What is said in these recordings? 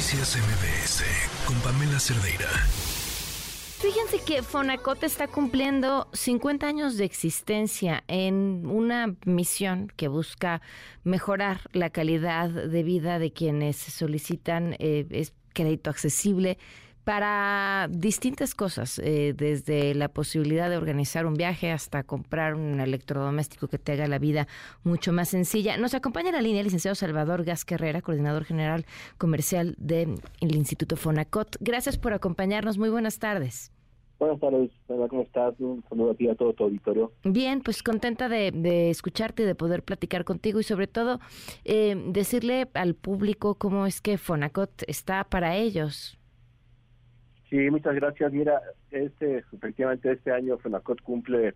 Noticias MBS con Pamela Cerdeira. Fíjense que Fonacot está cumpliendo 50 años de existencia en una misión que busca mejorar la calidad de vida de quienes solicitan eh, crédito accesible para distintas cosas, eh, desde la posibilidad de organizar un viaje hasta comprar un electrodoméstico que te haga la vida mucho más sencilla. Nos acompaña en la línea el licenciado Salvador Gas Carrera, coordinador general comercial del Instituto Fonacot. Gracias por acompañarnos. Muy buenas tardes. Buenas tardes, ¿cómo estás? Un saludo a ti a todo tu auditorio. Bien, pues contenta de, escucharte, de poder platicar contigo y sobre todo eh, decirle al público cómo es que Fonacot está para ellos. Sí, muchas gracias. Mira, este efectivamente este año FENACOT cumple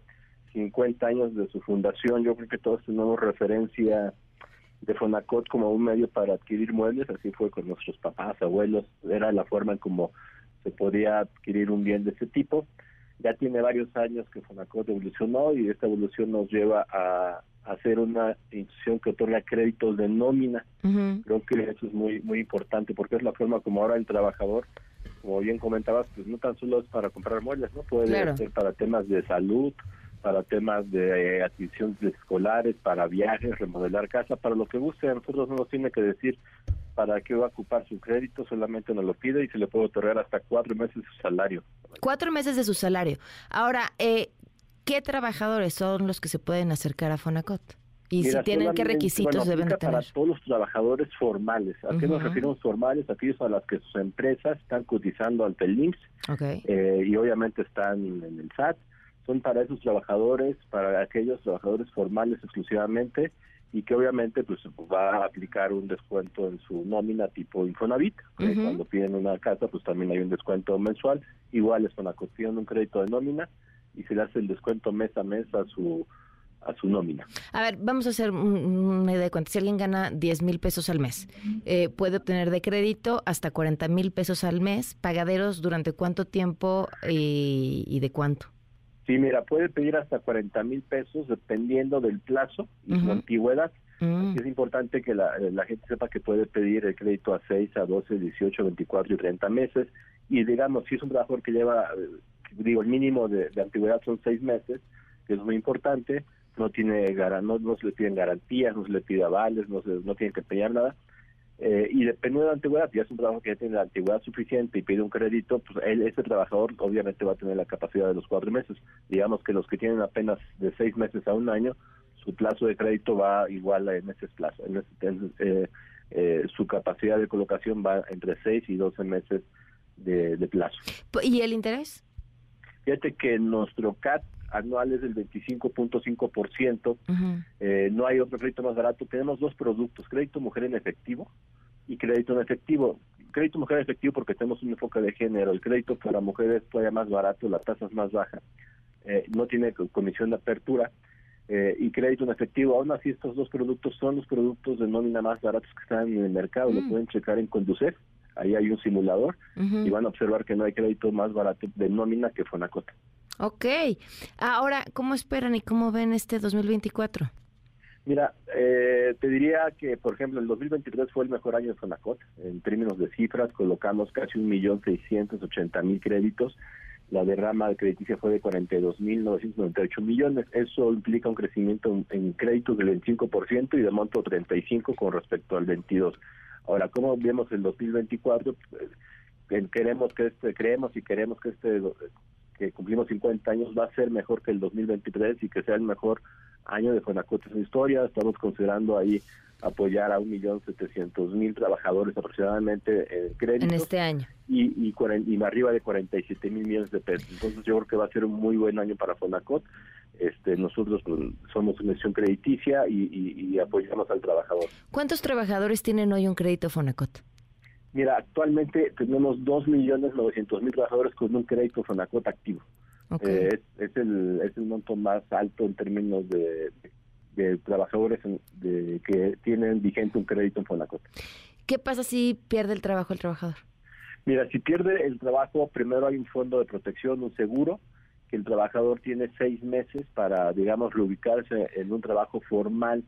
50 años de su fundación. Yo creo que todos tenemos referencia de Fonacot como un medio para adquirir muebles, así fue con nuestros papás, abuelos, era la forma en cómo se podía adquirir un bien de ese tipo. Ya tiene varios años que Fonacot evolucionó y esta evolución nos lleva a, hacer una institución que otorga créditos de nómina. Creo que eso es muy muy importante porque es la forma como ahora el trabajador como bien comentabas, pues no tan solo es para comprar muebles, ¿no? Puede ser para temas de salud, para temas de eh, adquisición de escolares, para viajes, remodelar casa, para lo que guste. A nosotros no nos tiene que decir para qué va a ocupar su crédito, solamente nos lo pide y se le puede otorgar hasta cuatro meses de su salario. Cuatro meses de su salario. Ahora, eh, ¿qué trabajadores son los que se pueden acercar a Fonacot? Y si tienen, ¿qué requisitos deben tener? Para todos los trabajadores formales. ¿A qué nos referimos formales? Aquellos a las que sus empresas están cotizando ante el IMSS eh, y obviamente están en el SAT. Son para esos trabajadores, para aquellos trabajadores formales exclusivamente y que obviamente pues va a aplicar un descuento en su nómina tipo Infonavit. Cuando piden una casa pues también hay un descuento mensual. Igual es con la cuestión de un crédito de nómina y se le hace el descuento mes a mes a su a su nómina. A ver, vamos a hacer una idea de cuenta. Si alguien gana 10 mil pesos al mes, eh, puede obtener de crédito hasta 40 mil pesos al mes, pagaderos durante cuánto tiempo y, de cuánto. Sí, mira, puede pedir hasta 40 mil pesos dependiendo del plazo y su antigüedad. Mm. Es importante que la, la, gente sepa que puede pedir el crédito a 6, a 12, 18, 24 y 30 meses. Y digamos, si es un trabajador que lleva, eh, digo, el mínimo de, de antigüedad son 6 meses, que es muy importante, no tiene no, no se le piden garantías, no se le pide avales, no, se, no tiene que empeñar nada. Eh, y dependiendo de la antigüedad, si es un trabajo que ya tiene la antigüedad suficiente y pide un crédito, pues él, ese trabajador obviamente va a tener la capacidad de los cuatro meses. Digamos que los que tienen apenas de seis meses a un año, su plazo de crédito va igual en ese plazo. En eh, eh, su capacidad de colocación va entre seis y doce meses de, de plazo. ¿Y el interés? Fíjate que nuestro CAT anuales del 25.5%. eh, no hay otro crédito más barato. Tenemos dos productos, crédito mujer en efectivo y crédito en efectivo. Crédito mujer en efectivo porque tenemos un enfoque de género. El crédito para mujeres es todavía más barato, la tasa es más baja. Eh, no tiene comisión de apertura. Eh, y crédito en efectivo. Aún así, estos dos productos son los productos de nómina más baratos que están en el mercado. Lo mm. pueden checar en Conducef. Ahí hay un simulador y van a observar que no hay crédito más barato de nómina que Fonacota. Ok. Ahora, ¿cómo esperan y cómo ven este 2024? Mira, eh, te diría que, por ejemplo, el 2023 fue el mejor año de Fonacot. En términos de cifras, colocamos casi un millón seiscientos ochenta mil créditos. La derrama crediticia fue de 42.998 millones. Eso implica un crecimiento en créditos del 25% y de monto 35 con respecto al 22. Ahora, ¿cómo vemos el 2024? Pues, queremos que este, creemos y queremos que este que cumplimos 50 años va a ser mejor que el 2023 y que sea el mejor año de Fonacot en su historia. Estamos considerando ahí apoyar a 1.700.000 trabajadores aproximadamente en crédito. En este año. Y, y, y arriba de 47 mil millones de pesos. Entonces yo creo que va a ser un muy buen año para Fonacot. Este, nosotros somos una institución crediticia y, y, apoyamos al trabajador. ¿Cuántos trabajadores tienen hoy un crédito Fonacot? Mira, actualmente tenemos 2.900.000 trabajadores con un crédito Fonacot activo. Eh, es, el, es el monto más alto en términos de, de trabajadores de, que tienen vigente un crédito en Fonacot. ¿Qué pasa si pierde el trabajo el trabajador? Mira, si pierde el trabajo, primero hay un fondo de protección, un seguro, que el trabajador tiene seis meses para, digamos, reubicarse en un trabajo formal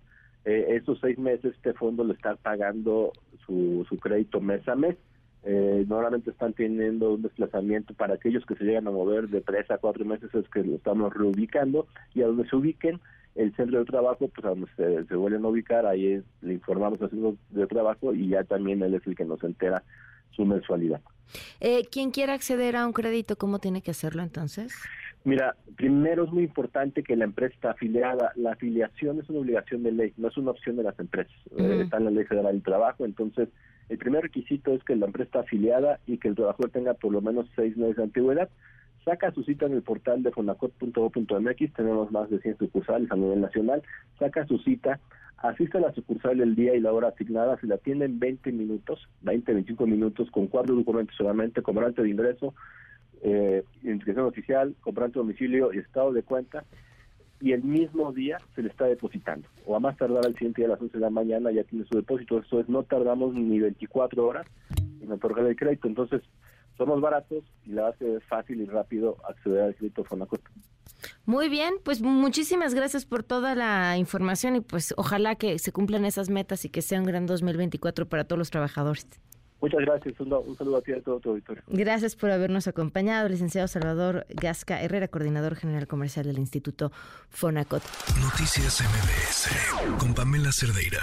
eh, esos seis meses este fondo le está pagando su, su crédito mes a mes. eh, normalmente están teniendo un desplazamiento para aquellos que se llegan a mover de tres a cuatro meses es que lo estamos reubicando y a donde se ubiquen el centro de trabajo, pues a donde se, vuelven a ubicar, ahí le informamos al centro de trabajo y ya también él es el que nos entera su mensualidad. Eh, quien quiera acceder a un crédito, ¿cómo tiene que hacerlo entonces? Mira, primero es muy importante que la empresa está afiliada. La afiliación es una obligación de ley, no es una opción de las empresas. Eh, está en la Ley Federal del Trabajo, entonces el primer requisito es que la empresa está afiliada y que el trabajador tenga por lo menos seis meses de antigüedad. Saca su cita en el portal de fonacot.go.mx, tenemos más de 100 sucursales a nivel nacional. Saca su cita, asiste a la sucursal el día y la hora asignada, se la atiende en 20 minutos, 20, 25 minutos, con cuatro documentos solamente, comprante de ingreso, eh, identificación oficial, comprante domicilio y estado de cuenta y el mismo día se le está depositando. O a más tardar al siguiente día a las 11 de la mañana ya tiene su depósito. Eso es, no tardamos ni 24 horas en otorgar el crédito. Entonces, somos baratos y la hace fácil y rápido acceder al crédito Fonacot. Muy bien, pues muchísimas gracias por toda la información y pues ojalá que se cumplan esas metas y que sea un gran 2024 para todos los trabajadores. Muchas gracias. Un, saludo a ti y a todo tu auditorio. Gracias por habernos acompañado, licenciado Salvador Gasca Herrera, coordinador general comercial del Instituto Fonacot. Noticias MBS con Pamela Cerdeira.